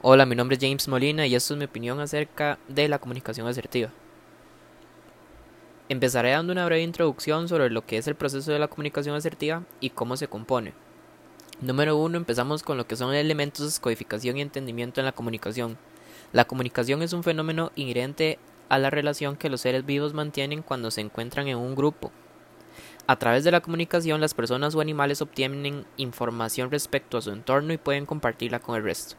Hola, mi nombre es James Molina y esto es mi opinión acerca de la comunicación asertiva. Empezaré dando una breve introducción sobre lo que es el proceso de la comunicación asertiva y cómo se compone. Número 1. Empezamos con lo que son elementos de codificación y entendimiento en la comunicación. La comunicación es un fenómeno inherente a la relación que los seres vivos mantienen cuando se encuentran en un grupo. A través de la comunicación las personas o animales obtienen información respecto a su entorno y pueden compartirla con el resto.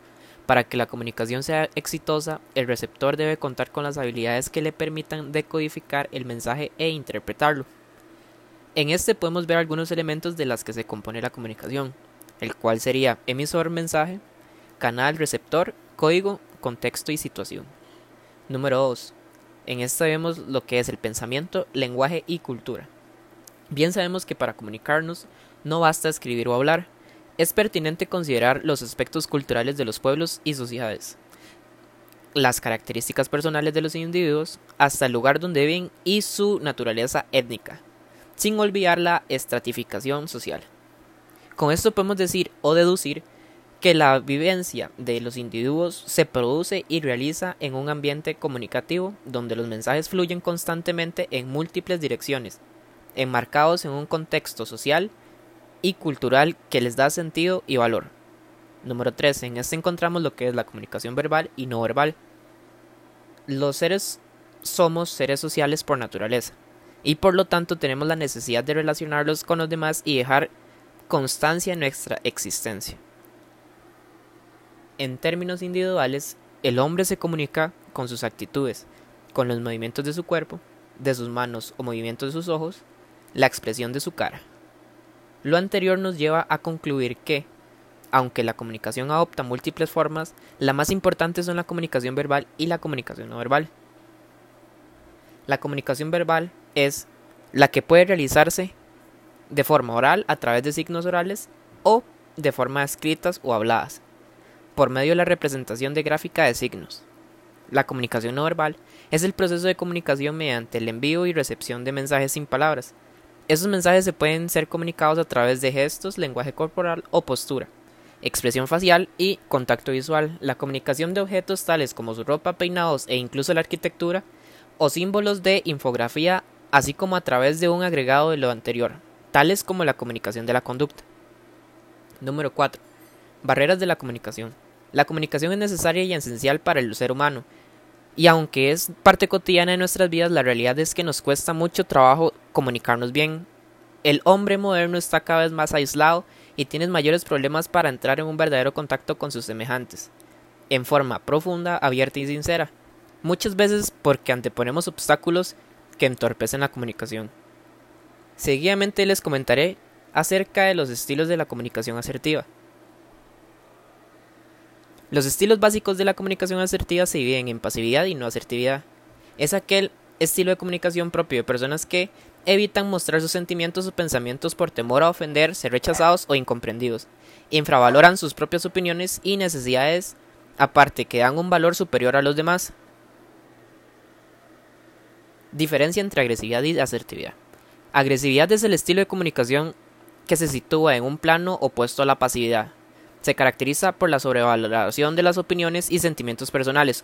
Para que la comunicación sea exitosa, el receptor debe contar con las habilidades que le permitan decodificar el mensaje e interpretarlo. En este podemos ver algunos elementos de las que se compone la comunicación, el cual sería emisor mensaje, canal receptor, código, contexto y situación. Número 2. En esta vemos lo que es el pensamiento, lenguaje y cultura. Bien sabemos que para comunicarnos no basta escribir o hablar, es pertinente considerar los aspectos culturales de los pueblos y sociedades, las características personales de los individuos, hasta el lugar donde viven y su naturaleza étnica, sin olvidar la estratificación social. Con esto podemos decir o deducir que la vivencia de los individuos se produce y realiza en un ambiente comunicativo donde los mensajes fluyen constantemente en múltiples direcciones, enmarcados en un contexto social y cultural que les da sentido y valor. Número 3. En este encontramos lo que es la comunicación verbal y no verbal. Los seres somos seres sociales por naturaleza y por lo tanto tenemos la necesidad de relacionarlos con los demás y dejar constancia en nuestra existencia. En términos individuales, el hombre se comunica con sus actitudes, con los movimientos de su cuerpo, de sus manos o movimientos de sus ojos, la expresión de su cara. Lo anterior nos lleva a concluir que, aunque la comunicación adopta múltiples formas, la más importante son la comunicación verbal y la comunicación no verbal. La comunicación verbal es la que puede realizarse de forma oral a través de signos orales o de forma escritas o habladas, por medio de la representación de gráfica de signos. La comunicación no verbal es el proceso de comunicación mediante el envío y recepción de mensajes sin palabras, esos mensajes se pueden ser comunicados a través de gestos, lenguaje corporal o postura, expresión facial y contacto visual. La comunicación de objetos tales como su ropa, peinados e incluso la arquitectura o símbolos de infografía, así como a través de un agregado de lo anterior, tales como la comunicación de la conducta. Número 4. Barreras de la comunicación. La comunicación es necesaria y esencial para el ser humano, y aunque es parte cotidiana de nuestras vidas, la realidad es que nos cuesta mucho trabajo comunicarnos bien. El hombre moderno está cada vez más aislado y tiene mayores problemas para entrar en un verdadero contacto con sus semejantes, en forma profunda, abierta y sincera, muchas veces porque anteponemos obstáculos que entorpecen la comunicación. Seguidamente les comentaré acerca de los estilos de la comunicación asertiva. Los estilos básicos de la comunicación asertiva se dividen en pasividad y no asertividad. Es aquel estilo de comunicación propio de personas que evitan mostrar sus sentimientos o pensamientos por temor a ofender, ser rechazados o incomprendidos. Infravaloran sus propias opiniones y necesidades, aparte que dan un valor superior a los demás. Diferencia entre agresividad y asertividad. Agresividad es el estilo de comunicación que se sitúa en un plano opuesto a la pasividad, se caracteriza por la sobrevaloración de las opiniones y sentimientos personales,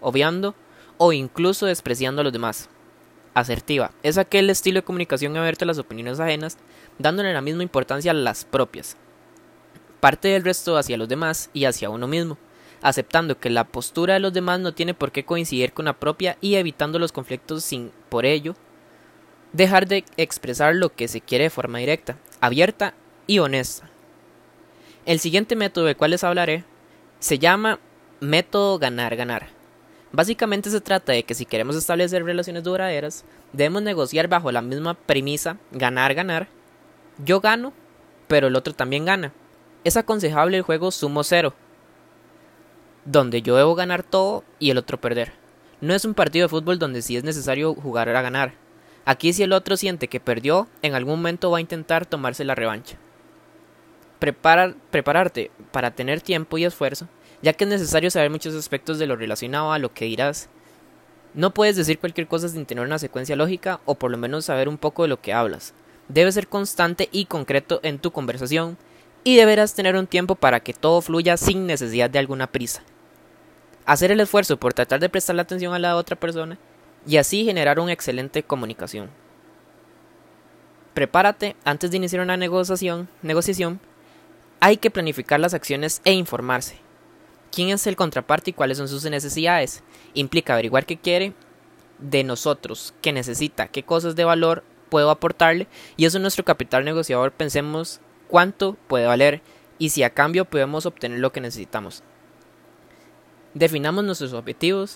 obviando o incluso despreciando a los demás. Asertiva es aquel estilo de comunicación abierto a las opiniones ajenas, dándole la misma importancia a las propias. Parte del resto hacia los demás y hacia uno mismo, aceptando que la postura de los demás no tiene por qué coincidir con la propia y evitando los conflictos sin, por ello, dejar de expresar lo que se quiere de forma directa, abierta y honesta. El siguiente método del cual les hablaré se llama método ganar-ganar. Básicamente se trata de que si queremos establecer relaciones duraderas, debemos negociar bajo la misma premisa ganar-ganar. Yo gano, pero el otro también gana. Es aconsejable el juego sumo cero, donde yo debo ganar todo y el otro perder. No es un partido de fútbol donde sí es necesario jugar a ganar. Aquí si el otro siente que perdió, en algún momento va a intentar tomarse la revancha prepararte para tener tiempo y esfuerzo, ya que es necesario saber muchos aspectos de lo relacionado a lo que dirás. No puedes decir cualquier cosa sin tener una secuencia lógica o por lo menos saber un poco de lo que hablas. Debes ser constante y concreto en tu conversación y deberás tener un tiempo para que todo fluya sin necesidad de alguna prisa. hacer el esfuerzo por tratar de prestar la atención a la otra persona y así generar una excelente comunicación. Prepárate antes de iniciar una negociación, negociación. Hay que planificar las acciones e informarse. ¿Quién es el contraparte y cuáles son sus necesidades? Implica averiguar qué quiere de nosotros, qué necesita, qué cosas de valor puedo aportarle y eso es nuestro capital negociador. Pensemos cuánto puede valer y si a cambio podemos obtener lo que necesitamos. Definamos nuestros objetivos